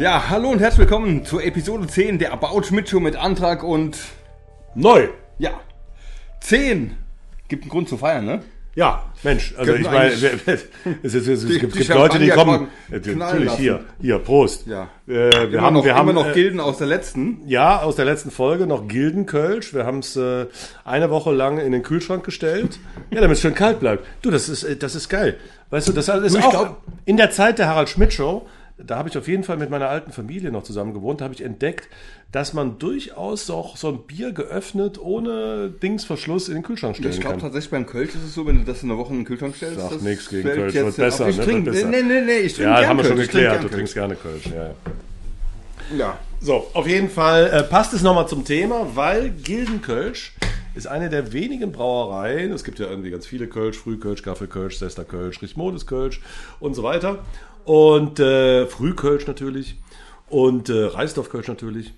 Ja, hallo und herzlich willkommen zur Episode 10 der About Schmidt Show mit Antrag und Neu. ja, 10. Gibt einen Grund zu feiern, ne? Ja, Mensch, also Könnten ich meine, es, ist- es, die- gibt, die gibt Leute, die Champagner kommen. knallen Natürlich, lassen. hier, hier, Prost. Ja. Äh, wir immer haben, noch, wir haben immer noch äh, Gilden aus der letzten. Ja, aus der letzten Folge noch Gildenkölsch. Wir haben es äh, eine Woche lang in den Kühlschrank gestellt. Ja, damit es schön kalt bleibt. Du, das ist, äh, das ist geil. Weißt du, das ist ich auch glaub- in der Zeit der Harald Schmidt Show. Da habe ich auf jeden Fall mit meiner alten Familie noch zusammen gewohnt. Da habe ich entdeckt, dass man durchaus auch so ein Bier geöffnet ohne Dingsverschluss in den Kühlschrank stellen Ich glaube kann. tatsächlich beim Kölsch ist es so, wenn du das in der Woche in den Kühlschrank stellst. Sag nix gegen Kölsch, wird besser. Ich ne, trinke, wird besser. nee, nee, nee, ich trinke Ja, haben wir schon Kölsch. Ich geklärt. Du trinkst gerne Kölsch. Ja, ja. Ja. So, auf jeden Fall äh, passt es nochmal zum Thema, weil Gildenkölsch ist eine der wenigen Brauereien. Es gibt ja irgendwie ganz viele Kölsch, Frühkölsch, Gaffelkölsch, Sester Kölsch, Richmodes Kölsch und so weiter. Und äh, Frühkölsch natürlich und äh, Reisdorfkölsch natürlich.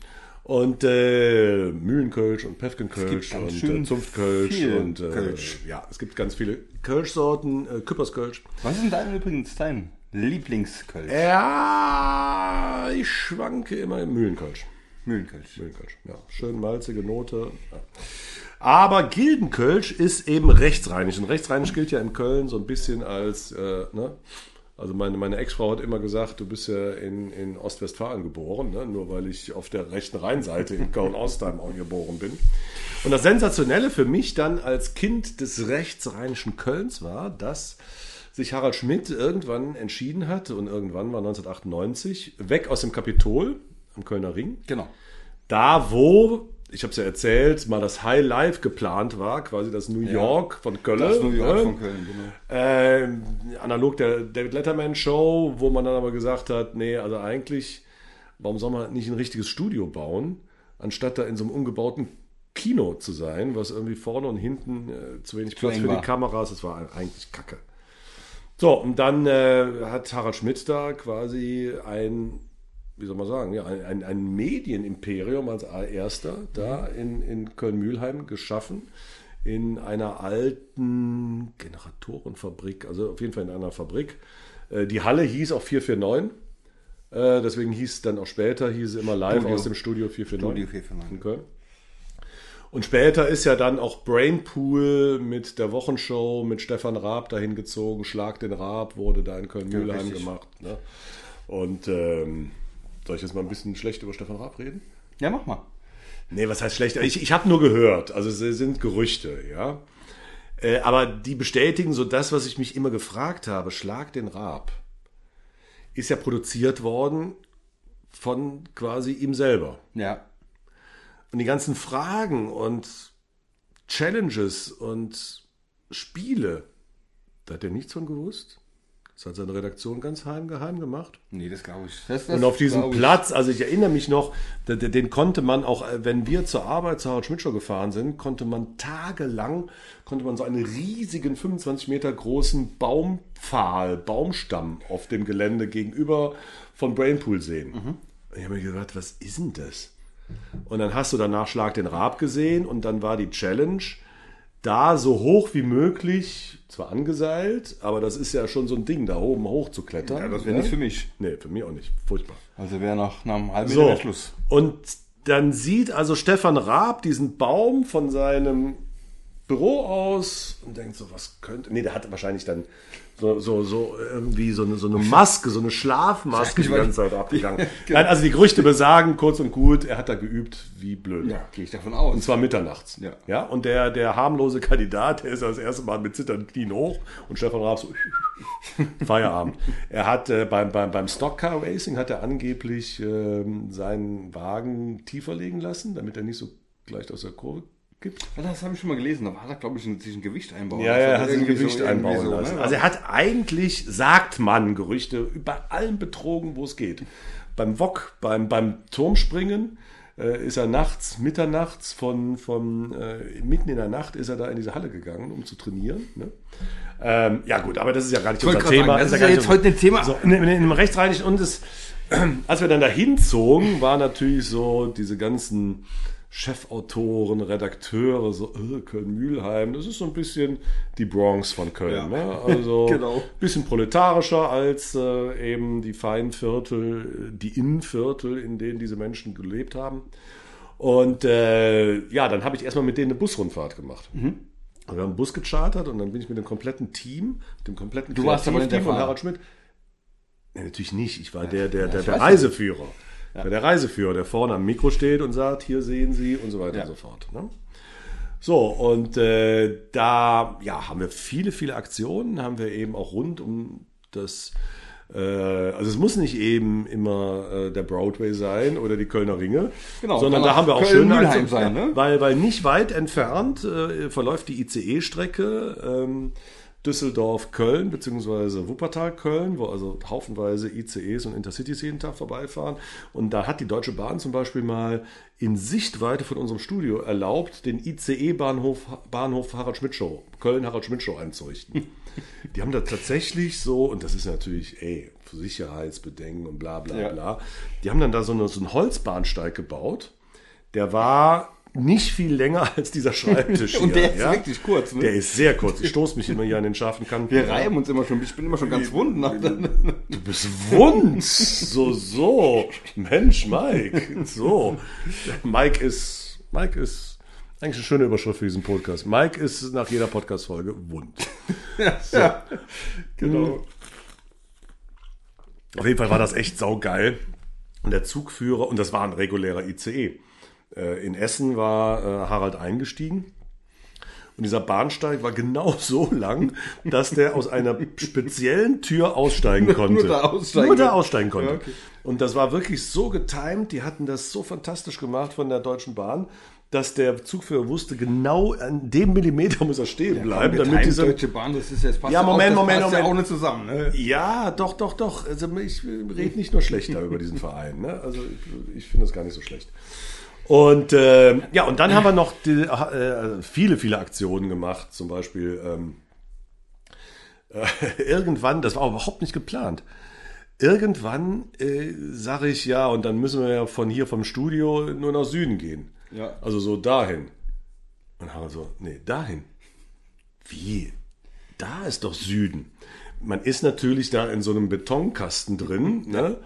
Und äh, Mühlenkölsch und Pefkenkölsch und äh, Zunftkölsch und äh, Kölsch. ja, es gibt ganz viele Kölschsorten, äh, Küpperskölsch. Was ist denn dein übrigens dein Lieblingskölsch? Ja, ich schwanke immer im Mühlenkölsch. Mühlenkölsch. Mühlenkölsch, ja. Schön malzige Note. Ja. Aber Gildenkölsch ist eben rechtsrheinisch. Und rechtsrheinisch gilt ja in Köln so ein bisschen als, äh, ne? Also meine, meine Ex-Frau hat immer gesagt, du bist ja in, in Ostwestfalen geboren, ne? nur weil ich auf der rechten Rheinseite in Köln-Ostheim auch geboren bin. Und das Sensationelle für mich dann als Kind des rechtsrheinischen Kölns war, dass sich Harald Schmidt irgendwann entschieden hat, und irgendwann war 1998, weg aus dem Kapitol am Kölner Ring, Genau. da wo, ich habe es ja erzählt, mal das High Life geplant war, quasi das New York von Köln. Das New York ne? von Köln, genau. Ähm, analog der David Letterman Show, wo man dann aber gesagt hat, nee, also eigentlich, warum soll man nicht ein richtiges Studio bauen, anstatt da in so einem umgebauten Kino zu sein, was irgendwie vorne und hinten äh, zu wenig Platz für die Kameras, das war eigentlich Kacke. So, und dann äh, hat Harald Schmidt da quasi ein, wie soll man sagen, ja, ein, ein, Medienimperium als erster da in, in Köln-Mühlheim geschaffen. In einer alten Generatorenfabrik, also auf jeden Fall in einer Fabrik. Äh, Die Halle hieß auch 449. Äh, Deswegen hieß dann auch später, hieß es immer live Studio. aus dem Studio 449 Studio 449. in Köln. Und später ist ja dann auch Brainpool mit der Wochenshow mit Stefan Raab dahin gezogen. Schlag den Raab wurde da in Köln-Mühlheim richtig. gemacht. Ne? Und ähm, soll ich jetzt mal ein bisschen schlecht über Stefan Raab reden? Ja, mach mal. Nee, was heißt schlecht? Ich, ich habe nur gehört. Also es sind Gerüchte, ja. Äh, aber die bestätigen so das, was ich mich immer gefragt habe. Schlag den Raab ist ja produziert worden von quasi ihm selber. Ja. Und die ganzen Fragen und Challenges und Spiele, da hat er nichts von gewusst. Das hat seine Redaktion ganz heim geheim gemacht. Nee, das glaube ich. Das, das Und auf diesem. Platz, also ich erinnere mich noch, den, den konnte man auch, äh, wenn wir zur Arbeit zur Harald Schmidt Show gefahren sind, konnte man tagelang, konnte man so einen riesigen 25 Meter großen Baumpfahl, Baumstamm auf dem Gelände gegenüber von Brainpool sehen. Mhm. Ich habe mir gedacht, was ist denn das? Und dann hast du danach Schlag den Raab gesehen und dann war die Challenge, da so hoch wie möglich, zwar angeseilt, aber das ist ja schon so ein Ding, da oben hoch zu klettern. Ja, das wäre nichts für mich. Nee, für mich auch nicht. Furchtbar. Also wäre nach, nach einem halben So. Meter Schluss. Und dann sieht also Stefan Raab diesen Baum von seinem Büro aus und denkt so, was könnte. Nee, der hat wahrscheinlich dann so, so, so irgendwie so eine, so eine Maske, so eine Schlafmaske die ganze Zeit abgegangen. Genau. Nein, also die Gerüchte besagen, kurz und gut, er hat da geübt wie blöd. Ja, gehe ich davon aus. Und zwar mitternachts. Ja. ja. Und der, der harmlose Kandidat, der ist das erste Mal mit zitternden Knien hoch und Stefan Raab so Feierabend. Er hat äh, beim, beim, beim Stockcar Racing hat er angeblich ähm, seinen Wagen tiefer legen lassen, damit er nicht so gleich aus der Kurve gibt. Ja, Das habe ich schon mal gelesen. Da hat er, glaube ich, ein- sich ein Gewicht einbauen Ja, lassen. ja, er hat sich ein Gewicht so, einbauen so, lassen. ne? Also er hat eigentlich, sagt man, Gerüchte über allem betrogen, wo es geht. Beim Wok, beim, beim Turmspringen äh, ist er nachts, mitternachts, von, von äh, mitten in der Nacht ist er da in diese Halle gegangen, um zu trainieren. Ne? Ähm, ja gut, aber das ist ja gar nicht unser gerade Thema. sagen, das ist ja nicht jetzt heute ein Thema. So, in, in, in einem Rechtsrheinischen und es, als wir dann da hinzogen, war natürlich so diese ganzen Chefautoren, Redakteure, so äh, Köln-Mühlheim. Das ist so ein bisschen die Bronx von Köln. Ja. Ne? Also Genau. bisschen proletarischer als äh, eben die feinen Viertel, die Innenviertel, in denen diese Menschen gelebt haben. Und äh, ja, dann habe ich erstmal mit denen eine Busrundfahrt gemacht. Mhm. Und Wir haben einen Bus gechartert und dann bin ich mit dem kompletten Team, mit dem kompletten Du warst aber nicht der und Fahrer. Harald Schmidt. Nee, natürlich nicht. Ich war der, der, der, der Reiseführer. Der, der Reiseführer, der vorne am Mikro steht und sagt, hier sehen Sie und so weiter Ja. und so fort. Ne? So, und äh, da ja, haben wir viele, viele Aktionen, haben wir eben auch rund um das, äh, also es muss nicht eben immer äh, der Broadway sein oder die Kölner Ringe, Genau, sondern da haben wir auch schöne sein, ne? weil, weil nicht weit entfernt äh, verläuft die ICE-Strecke ähm, Düsseldorf-Köln beziehungsweise Wuppertal-Köln, wo also haufenweise ICEs und Intercities jeden Tag vorbeifahren. Und da hat die Deutsche Bahn zum Beispiel mal in Sichtweite von unserem Studio erlaubt, den ICE-Bahnhof Bahnhof Harald Schmidt Show, Köln Harald Schmidt Show einzurichten. Die haben da tatsächlich so, und das ist natürlich, ey, für Sicherheitsbedenken und bla bla Ja. bla, die haben dann da so, eine, so einen Holzbahnsteig gebaut. Der war nicht viel länger als dieser Schreibtisch. Und hier, der ist wirklich kurz, ne? Der ist sehr kurz. Ich stoße mich immer hier an den scharfen Kanten. Wir reiben uns immer schon, ich bin immer schon ganz wund. Nach Du bist wund. So, so. Mensch, Mike. So. Mike ist, Mike ist eigentlich eine schöne Überschrift für diesen Podcast. Mike ist nach jeder Podcast-Folge wund. ja, genau. Auf jeden Fall war das echt saugeil. Und der Zugführer, und das war ein regulärer ICE. Äh, In Essen war äh, Harald eingestiegen. Und dieser Bahnsteig war genau so lang, dass der aus einer speziellen Tür aussteigen konnte. da aussteigen Nur da aussteigen konnte. Ja, okay. Und das war wirklich so getimed, die hatten das so fantastisch gemacht von der Deutschen Bahn, dass der Zugführer wusste, genau an dem Millimeter muss er stehen bleiben, damit Times dieser Deutsche Bahn, das ist jetzt passt Ja, auch- Moment, das Moment, passt ja Moment. auch nicht zusammen. Ne? ja, doch, doch, doch. Also ich rede nicht nur schlechter über diesen Verein. Ne? Also ich, ich finde das gar nicht so schlecht. Und äh, ja, und dann haben wir noch die, äh, viele, viele Aktionen gemacht. Zum Beispiel ähm, äh, irgendwann, das war überhaupt nicht geplant. Irgendwann äh, sage ich ja, und dann müssen wir ja von hier vom Studio nur nach Süden gehen. Ja. Also so dahin. Und haben wir so, nee, dahin. Wie? Da ist doch Süden. Man ist natürlich da in so einem Betonkasten drin, ne?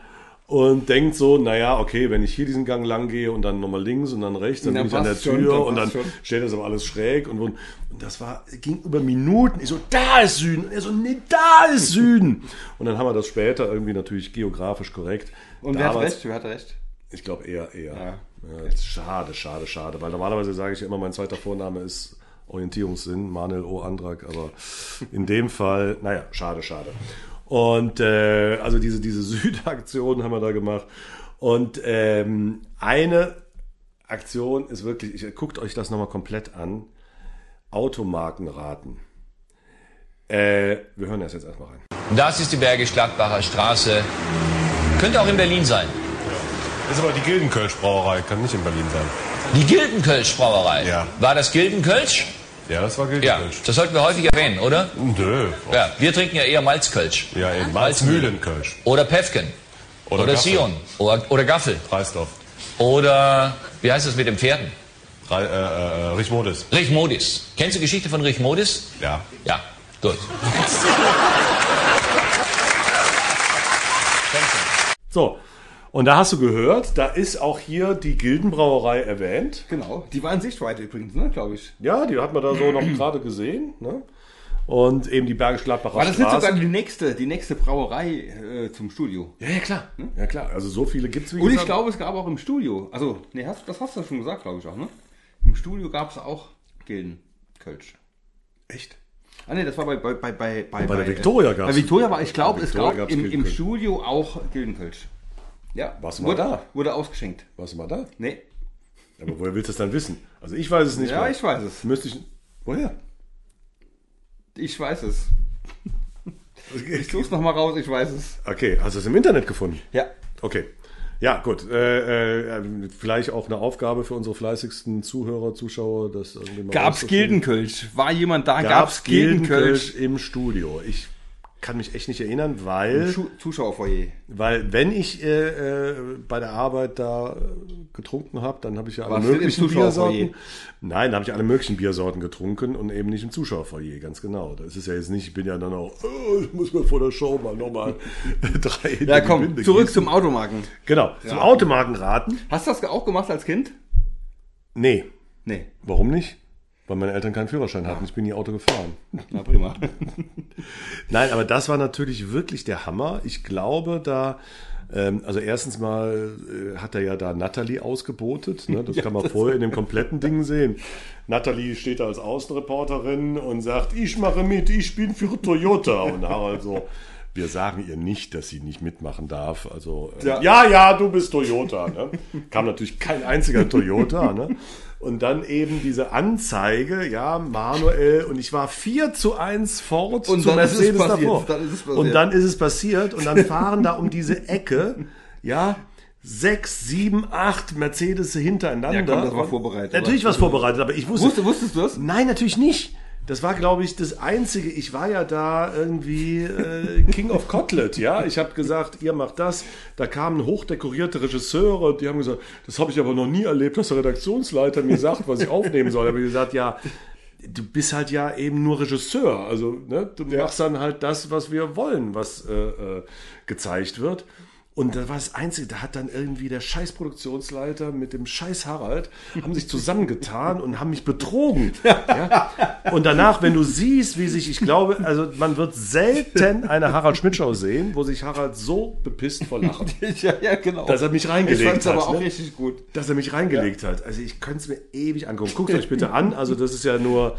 Und denkt so, naja, okay, wenn ich hier diesen Gang lang gehe und dann nochmal links und dann rechts, dann Dann bin ich an der passt schon, Tür dann und dann schon. steht das aber alles schräg und, und und das war, ging über Minuten. Ich so, da ist Süden. Und er so, nee, da ist Süden. Und dann haben wir das später irgendwie natürlich geografisch korrekt. Und wer hat recht? Wer hat recht? ich glaube eher, eher. Ja. Ja, schade, schade, schade. Weil normalerweise sage ich ja immer, mein zweiter Vorname ist Orientierungssinn, Manuel O. Andrak, aber in dem Fall, naja, schade, schade. Und äh, also diese, diese Südaktion haben wir da gemacht. Und ähm, eine Aktion ist wirklich, ich, guckt euch das nochmal komplett an. Automarkenraten. Äh, wir hören das jetzt erstmal rein. Das ist die Bergisch Gladbacher Straße. Könnte auch in Berlin sein. Ist aber die Gildenkölsch-Brauerei, kann nicht in Berlin sein. Die Gildenkölsch Brauerei. Ja. War das Gildenkölsch? Ja, das war Ja, Gildenkölsch. das sollten wir häufig erwähnen, oder? Nö. Ja, wir trinken ja eher Malzkölsch. Ja, eben. Malzmühlenkölsch. Oder Pefken. Oder Oder, Gaffel. Sion. Oder, oder Gaffel. Reisdorf. Oder, wie heißt das mit den Pferden? Re äh, äh, Richmodis. Richmodis. Kennst du die Geschichte von Richmodis? Ja. Ja, gut. So, und da hast du gehört, da ist auch hier die Gildenbrauerei erwähnt. Genau. Die war in Sichtweite übrigens, ne, glaube ich. Ja, die hat man da so noch gerade gesehen. Ne? Und eben die Bergisch Gladbacher War das nicht Straße. sogar die nächste, die nächste Brauerei äh, zum Studio? ja, ja, klar. Ja, klar. Also so viele gibt es, wie Und ich gesagt. glaube, es gab auch im Studio, also, nee, hast, das hast du schon gesagt, glaube ich auch, ne? Im Studio gab es auch Gildenkölsch. Echt? Ah ne, das war bei bei bei bei bei, der Victoria gab's- Bei Victoria war ich glaube, Bei es gab im, im. Studio auch Gildenkölsch. Ja, Warst du mal wurde, da? Wurde ausgeschenkt. Warst du mal da? Nee. Aber woher willst du das dann wissen? Also ich weiß es nicht Ja, mehr. ich weiß es. Müsste ich... Woher? Ich weiß es. Ich such's noch mal raus, ich weiß es. Okay, hast du es im Internet gefunden? Ja. Okay. Ja, gut. Äh, äh, vielleicht auch eine Aufgabe für unsere fleißigsten Zuhörer, Zuschauer. Das irgendwie mal Gab's. Gildenkölsch? War jemand da? Gab's Gab's Gildenkölsch? Gildenkölsch im Studio? Ich kann mich echt nicht erinnern, weil, Zuschauerfoyer. weil wenn ich äh, äh, bei der Arbeit da getrunken habe, dann habe ich ja alle Warst möglichen? Biersorten. Nein, da habe ich alle möglichen Biersorten getrunken und eben nicht im Zuschauerfoyer, ganz genau. Das ist ja jetzt nicht, ich bin ja dann auch, oh, ich muss mir vor der Show mal nochmal drei Ja, komm, Binde zurück gießen. zum Automarken. Genau, zum Automarkenraten. Hast du das auch gemacht als Kind? Nee, Nee. warum nicht? Weil meine Eltern keinen Führerschein hatten. Ich bin nie Auto gefahren. Na prima. Nein, aber das war natürlich wirklich der Hammer. Ich glaube, da, ähm, also erstens mal äh, hat er ja da Natalie ausgebotet. Ne? Das kann man vorher in dem kompletten Ding sehen. Natalie steht da als Außenreporterin und sagt, ich mache mit, ich bin für Toyota. Und Harald so, wir sagen ihr nicht, dass sie nicht mitmachen darf. Also, äh, Ja. ja, ja, du bist Toyota. Ne? Kam natürlich kein einziger Toyota. Ne? Und dann eben diese Anzeige, ja, Manuel, und ich war 4 zu 1 Ford Und zu dann ist es Mercedes passiert. davor. Dann es. Und dann ist es passiert und dann fahren da um diese Ecke, ja, sechs, sieben, acht Mercedes hintereinander. Ja, komm, das war vorbereitet, Natürlich oder? was vorbereitet, aber ich wusste. Wusste, wusstest du das? Nein, natürlich nicht. Das war, glaube ich, das Einzige. Ich war ja da irgendwie äh, King of Cotlet, ja. Ich habe gesagt, ihr macht das. Da kamen hochdekorierte Regisseure, die haben gesagt, das habe ich aber noch nie erlebt, dass der Redaktionsleiter mir sagt, was ich aufnehmen soll. Da habe ich gesagt, ja, du bist halt ja eben nur Regisseur. Also, ne, du machst dann halt das, was wir wollen, was äh, äh, gezeigt wird. Und das war das Einzige, da hat dann irgendwie der scheiß Produktionsleiter mit dem scheiß Harald, haben sich zusammengetan und haben mich betrogen. Ja? Und danach, wenn du siehst, wie sich, ich glaube, also man wird selten eine Harald Schmidt-Show sehen, wo sich Harald so bepisst vor Lachen, ja, ja, genau. dass er mich reingelegt ich fand's hat. aber auch ne? richtig gut. dass er mich reingelegt hat. Also ich könnte es mir ewig angucken. Guckt euch bitte an. Also das ist ja nur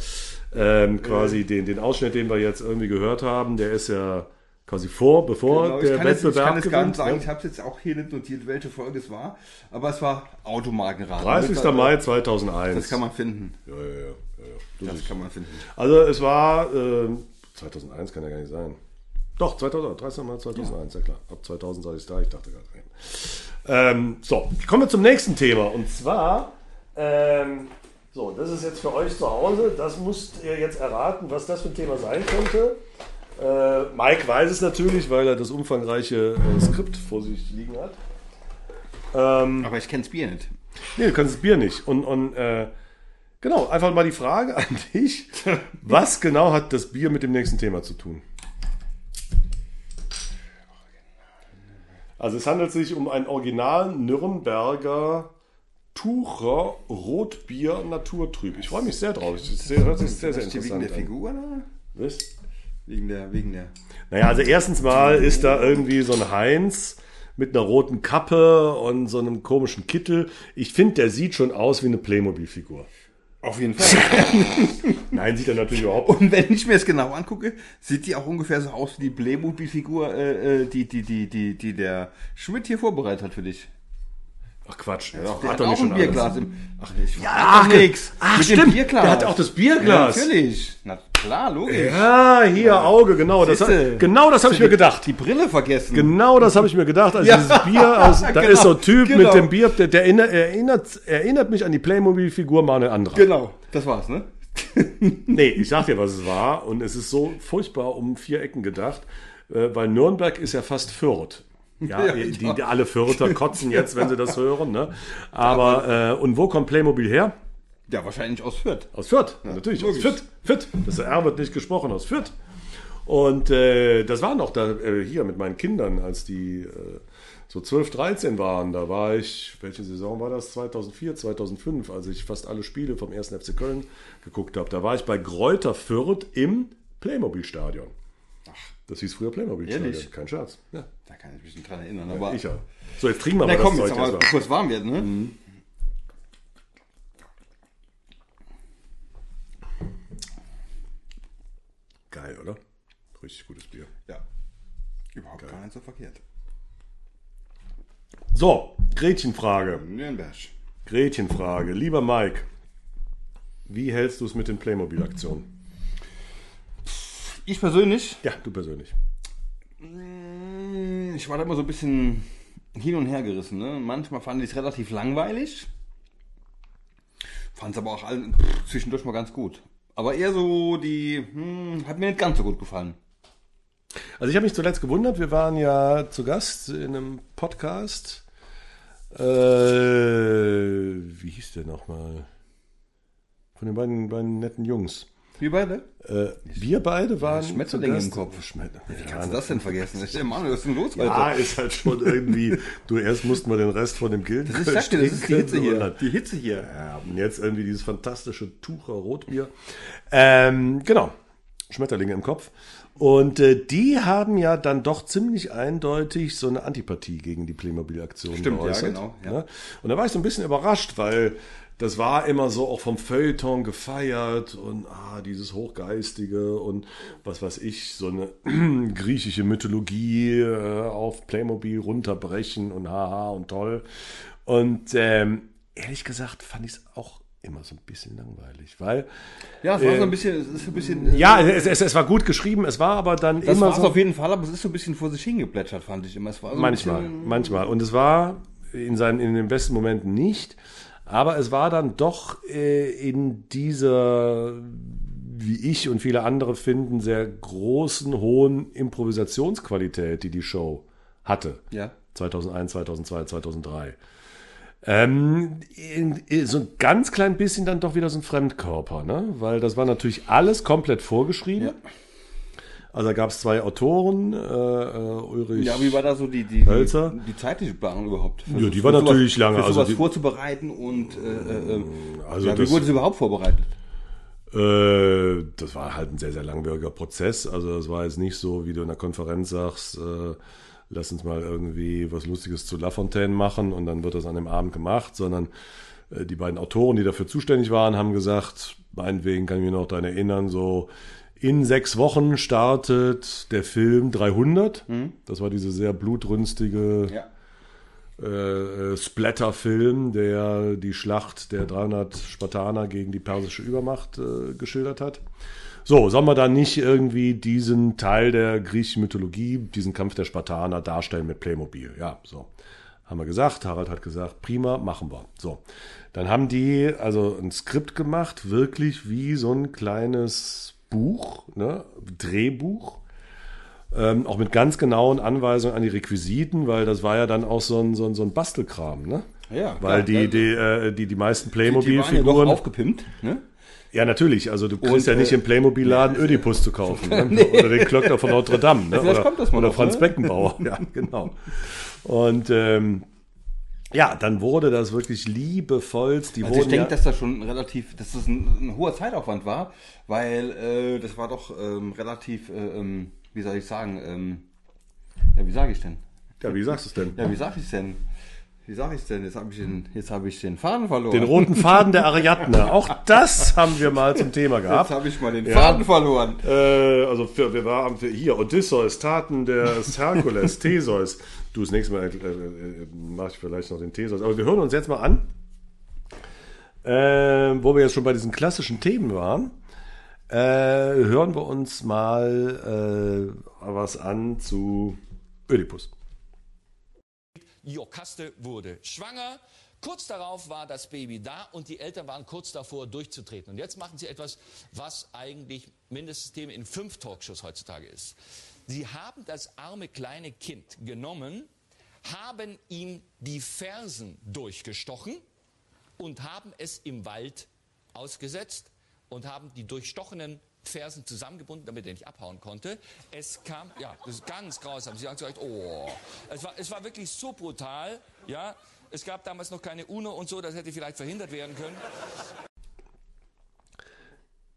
ähm, quasi den, den Ausschnitt, den wir jetzt irgendwie gehört haben. Der ist ja quasi vor, bevor Genau, der kann, jetzt, ich Wettbewerb kann es gar nicht sagen, gewinnt. ich habe jetzt auch hier nicht notiert, welche Folge es war, aber es war Automarkenraten. 30. Das- Mai 2001. Das kann man finden. ja, ja, ja, ja, ja. Das kann man finden. Also es war ähm, 2001 kann ja gar nicht sein. Doch, 2000, 30. Mai 2001, ja, klar. Ab 2000 sei ich da, ich dachte gerade. Ähm, so, kommen wir zum nächsten Thema. Und zwar, ähm, so, das ist jetzt für euch zu Hause. Das müsst ihr jetzt erraten, was das für ein Thema sein könnte. Äh, Mike weiß es natürlich, weil er das umfangreiche äh, Skript vor sich liegen hat. Ähm, Aber ich kenne das Bier nicht. Nee, du kannst das Bier nicht. Und, und äh, genau, einfach mal die Frage an dich. Was genau hat das Bier mit dem nächsten Thema zu tun? Also es handelt sich um ein Original Nürnberger Tucher Rotbier Naturtrüb. Ich freue mich sehr drauf. Das ist sehr- hört sich sehr, sehr Ist die interessant wegen der an. Figur oder? Was? Wegen der, wegen der. Naja, also erstens mal ist da irgendwie so ein Heinz mit einer roten Kappe und so einem komischen Kittel. Ich finde, der sieht schon aus wie eine Playmobil-Figur. Auf jeden Fall. Nein, sieht er natürlich überhaupt nicht. Und wenn ich mir es genau angucke, sieht die auch ungefähr so aus wie die Playmobil-Figur, äh, äh, die, die, die, die, die der Schmidt hier vorbereitet hat für dich. Ach Quatsch. Der hat hat doch auch ein Bierglas alles. im. Ach, ich Ja, ach, nix. ach, Mit stimmt. Bierglas. Der hat auch das Bierglas. Ja, natürlich. Na klar, logisch. Ja, hier Auge, genau. Das, genau das habe ich mir gedacht. Die Brille vergessen. Genau das habe ich mir gedacht. Also Ja, dieses Bier, aus, da genau, ist so ein Typ genau. mit dem Bier, der, der erinnert, erinnert, erinnert mich an die Playmobil-Figur Manuel Andra. Genau, das war's, ne? Nee, ich sag dir, was es war. Und es ist so furchtbar um vier Ecken gedacht, äh, weil Nürnberg ist ja fast Fürth. Ja, Ja, die, ja. die alle Fürther kotzen jetzt, wenn sie das hören. Ne? Aber, äh, und wo kommt Playmobil her? Ja, wahrscheinlich aus Fürth. Aus Fürth, natürlich. Aus logisch. Fürth. Fürth. Das R wird nicht gesprochen, aus Fürth. Und äh, das war noch da äh, hier mit meinen Kindern, als die äh, so 12, 13 waren. Da war ich, welche Saison war das? 2004, 2005, als ich fast alle Spiele vom 1. FC Köln geguckt habe. Da war ich bei Gräuter Fürth im Playmobil-Stadion. Das hieß früher Playmobil-Stadion. Ehrlich? Kein Scherz. Ja, Da kann ich mich nicht dran erinnern, aber. ich ja. So, jetzt trinken wir Na mal komm, das jetzt Zeug aber kurz warm wird, ne? Geil, oder? Richtig gutes Bier. Ja. Überhaupt gar nicht so verkehrt. So, Gretchenfrage. Nürnberg. Gretchenfrage. Lieber Mike, wie hältst du es mit den Playmobil-Aktionen? Ich persönlich, Ja, du persönlich. mh, ich war da immer so ein bisschen hin und her gerissen. Ne? Manchmal fand ich es relativ langweilig. Fand es aber auch all- pff, zwischendurch mal ganz gut. Aber eher so die, hm, hat mir nicht ganz so gut gefallen. Also ich habe mich zuletzt gewundert, wir waren ja zu Gast in einem Podcast. Äh, wie hieß der nochmal? Von den beiden, beiden netten Jungs. Wir beide? Äh, wir beide waren. Schmetterlinge zu im Kopf. Schmetter Wie kannst du das denn vergessen? Ich Mann, was ist denn los Ja, heute? ist halt schon irgendwie. Du erst mussten wir den Rest von dem Gilden. Das ist, das ist die Hitze hier. Und Die Hitze hier. Ja, und jetzt irgendwie dieses fantastische Tucher Rotbier. Ähm, genau. Schmetterlinge im Kopf. Und äh, die haben ja dann doch ziemlich eindeutig so eine Antipathie gegen die Playmobil-Aktion Stimmt, ja, geäußert. genau, ja. Ne? Und da war ich so ein bisschen überrascht, weil das war immer so auch vom Feuilleton gefeiert und ah, dieses Hochgeistige und was weiß ich, so eine griechische Mythologie äh, auf Playmobil runterbrechen und haha und toll. Und ähm, ehrlich gesagt fand ich es auch immer so ein bisschen langweilig, weil Ja, es war so ein bisschen, es ist ein bisschen. äh, ja, es, es, es war gut geschrieben, es war aber dann das immer war es so auf jeden Fall, aber es ist so ein bisschen vor sich hingeplätschert, fand ich immer. Es war so Manchmal, bisschen- manchmal. Und es war in, seinen, in den besten Momenten nicht. Aber es war dann doch äh, in dieser, wie ich und viele andere finden, sehr großen, hohen Improvisationsqualität, die die Show hatte. Ja. 2001, 2002, 2003. Ähm, in, in, so ein ganz klein bisschen dann doch wieder so ein Fremdkörper, ne? Weil das war natürlich alles komplett vorgeschrieben. Ja. Also da gab es zwei Autoren, äh, äh, Ulrich. Ja, wie war da so die, die, Hölzer? die, die zeitliche Planung überhaupt? Für Ja, so- die war sowas- natürlich lange, Für also sowas die- vorzubereiten und äh, äh, äh, Also ja, wie das- wurde es überhaupt vorbereitet? Äh, das war halt ein sehr, sehr langwieriger Prozess. Also es war jetzt nicht so, wie du in der Konferenz sagst, äh, lass uns mal irgendwie was Lustiges zu Lafontaine machen und dann wird das an dem Abend gemacht, sondern die beiden Autoren, die dafür zuständig waren, haben gesagt, meinetwegen kann ich mich noch daran erinnern, so in sechs Wochen startet der Film 300. Das war diese sehr blutrünstige Ja. äh, äh, Splatter-Film, der die Schlacht der 300 Spartaner gegen die persische Übermacht äh, geschildert hat. So, sollen wir da nicht irgendwie diesen Teil der griechischen Mythologie, diesen Kampf der Spartaner darstellen mit Playmobil? Ja, so. Haben wir gesagt, Harald hat gesagt, prima, machen wir. So. Dann haben die also ein Skript gemacht, wirklich wie so ein kleines Buch, ne? Drehbuch ähm, auch mit ganz genauen Anweisungen an die Requisiten, weil das war ja dann auch so ein, so ein, so ein Bastelkram, ne? Ja, Weil klar, die, die, äh, die, die meisten waren ja Playmobil-Figuren. aufgepimpt, ne? Ja, natürlich. Also du kriegst Und, ja nicht äh, im Playmobil-Laden Ödipus zu kaufen. Ne? Oder den Klöckner von Notre Dame. Ne? vielleicht Oder, kommt das mal oder noch, Franz ne? Beckenbauer. Ja, genau. Und ähm, ja, dann wurde das wirklich liebevollst. Die Also ich denke, ja, dass das schon relativ, dass das ein, ein hoher Zeitaufwand war, weil äh, das war doch ähm, relativ, äh, ähm, wie soll ich sagen, ähm, ja, wie sage ich denn? ja, wie sagst du es denn? Ja, wie sage ich denn? Wie sage ich denn? Jetzt habe ich den, jetzt habe ich den Faden verloren. Den roten Faden der Ariadne. Auch das haben wir mal zum Thema gehabt. Jetzt habe ich mal den Ja. Faden verloren. Äh, also für, wir waren für hier Odysseus, Taten des Herkules, Theseus. Du das nächste Mal äh, äh, mache ich vielleicht noch den Theseus. Aber wir hören uns jetzt mal an, äh, wo wir jetzt schon bei diesen klassischen Themen waren. Äh, hören wir uns mal äh, was an zu Ödipus. Jokaste wurde schwanger. Kurz darauf war das Baby da und die Eltern waren kurz davor durchzutreten. Und jetzt machen sie etwas, was eigentlich mindestens Thema in fünf Talkshows heutzutage ist. Sie haben das arme kleine Kind genommen, haben ihm die Fersen durchgestochen und haben es im Wald ausgesetzt und haben die durchstochenen Fersen zusammengebunden, damit er nicht abhauen konnte. Es kam, ja, das ist ganz grausam. Sie haben gesagt, oh, es war, es war wirklich so brutal, ja. Es gab damals noch keine UNO und so, das hätte vielleicht verhindert werden können.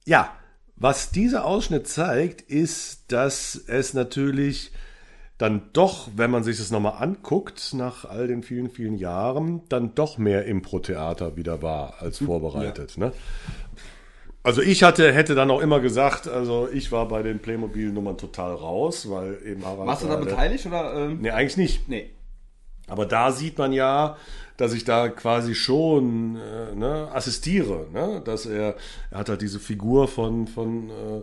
Ja, was dieser Ausschnitt zeigt, ist, dass es natürlich dann doch, wenn man sich das nochmal anguckt, nach all den vielen, vielen Jahren, dann doch mehr Impro-Theater wieder war als vorbereitet. Ne? Also ich hatte, hätte dann auch immer gesagt, also ich war bei den Playmobil-Nummern total raus, weil eben Harald Warst du da beteiligt oder? Ähm, Nee, eigentlich nicht. nee. Aber da sieht man ja, dass ich da quasi schon äh, ne, assistiere, ne? dass er, er hat halt diese Figur von, von äh,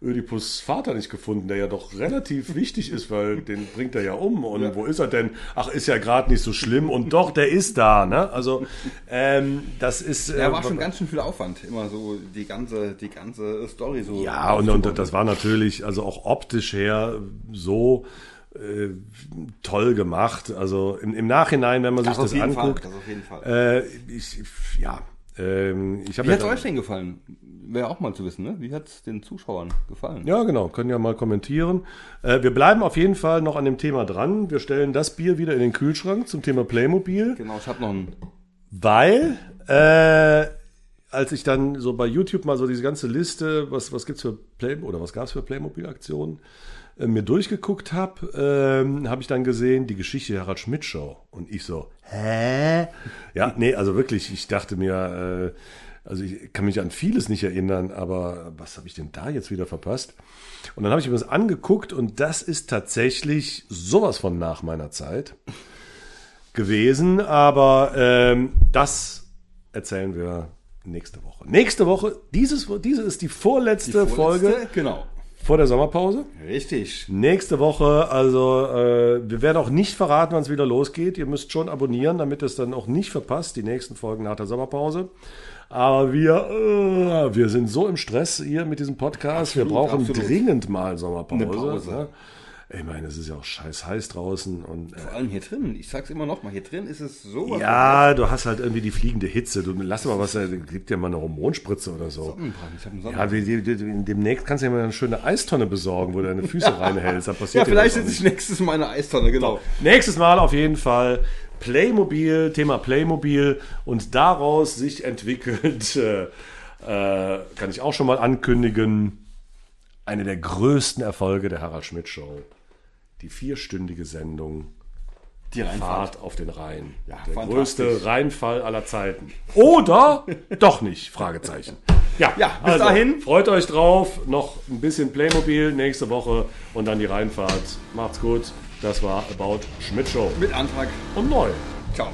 Ödipus Vater nicht gefunden, der ja doch relativ wichtig ist, weil den bringt er ja um. Und wo ist er denn? Ach, ist ja gerade nicht so schlimm. Und doch, der ist da. Ne? Also ähm, das ist. Ja, äh, war schon ganz schön viel Aufwand, immer so die ganze, die ganze Story so. Ja, und, und das war natürlich, also auch optisch her, so äh, toll gemacht. Also im, im Nachhinein, wenn man Das sich das jeden Fall, anguckt, das auf jeden Fall. äh, ich, ja, ähm, ich habe Wie ja hat's dann- euch denn gefallen? Wäre auch mal zu wissen, ne? Wie hat's den Zuschauern gefallen? Ja, genau, können ja mal kommentieren. Äh, wir bleiben auf jeden Fall noch an dem Thema dran. Wir stellen das Bier wieder in den Kühlschrank zum Thema Playmobil, Genau, ich habe noch einen. weil äh, als ich dann so bei YouTube mal so diese ganze Liste, was, was gibt's für Play oder was gab's für Playmobil-Aktionen, äh, mir durchgeguckt habe, ähm, habe ich dann gesehen, die Geschichte der Harald Schmidt Show. Und ich so, hä? Ja, nee, also wirklich, ich dachte mir, äh, also ich kann mich an vieles nicht erinnern, aber was habe ich denn da jetzt wieder verpasst? Und dann habe ich mir das angeguckt und das ist tatsächlich sowas von nach meiner Zeit gewesen, aber ähm, das erzählen wir nächste Woche. Nächste Woche, dieses, diese ist die vorletzte, Folge Genau. vor der Sommerpause. Richtig. Nächste Woche, also äh, wir werden auch nicht verraten, wann es wieder losgeht. Ihr müsst schon abonnieren, damit es dann auch nicht verpasst, die nächsten Folgen nach der Sommerpause. Aber wir, äh, wir sind so im Stress hier mit diesem Podcast. wir Absolut, brauchen absolut. dringend mal Sommerpause. Eine Pause. Ne? Ich meine, es ist ja auch scheiß heiß draußen und äh, Vor allem hier drin. Ich sag's immer noch mal, hier drin ist es sowas. ja, du hast halt irgendwie die fliegende Hitze. Du lass mal was, äh, gib dir mal eine Hormonspritze oder so. Ich hab einen Sonnen Ja, wie, wie, wie, demnächst kannst du ja mal eine schöne Eistonne besorgen, wo du deine Füße reinhältst. Da ja, passiert dir vielleicht sitze ich nächstes Mal in der Eistonne, genau. Nächstes Mal auf jeden Fall Playmobil, Thema Playmobil und daraus sich entwickelt, äh, äh, kann ich auch schon mal ankündigen, eine der größten Erfolge der Harald Schmidt Show. Die vierstündige Sendung Die Reinfahrt. Fahrt auf den Rhein. Ja, der größte Rheinfall aller Zeiten. Oder doch nicht? Fragezeichen. Ja, Ja, bis dahin. Freut euch drauf. Noch ein bisschen Playmobil nächste Woche und dann die Rheinfahrt. Macht's gut. Das war About Schmidt Show. Mit Antrag. Und neu. Ciao.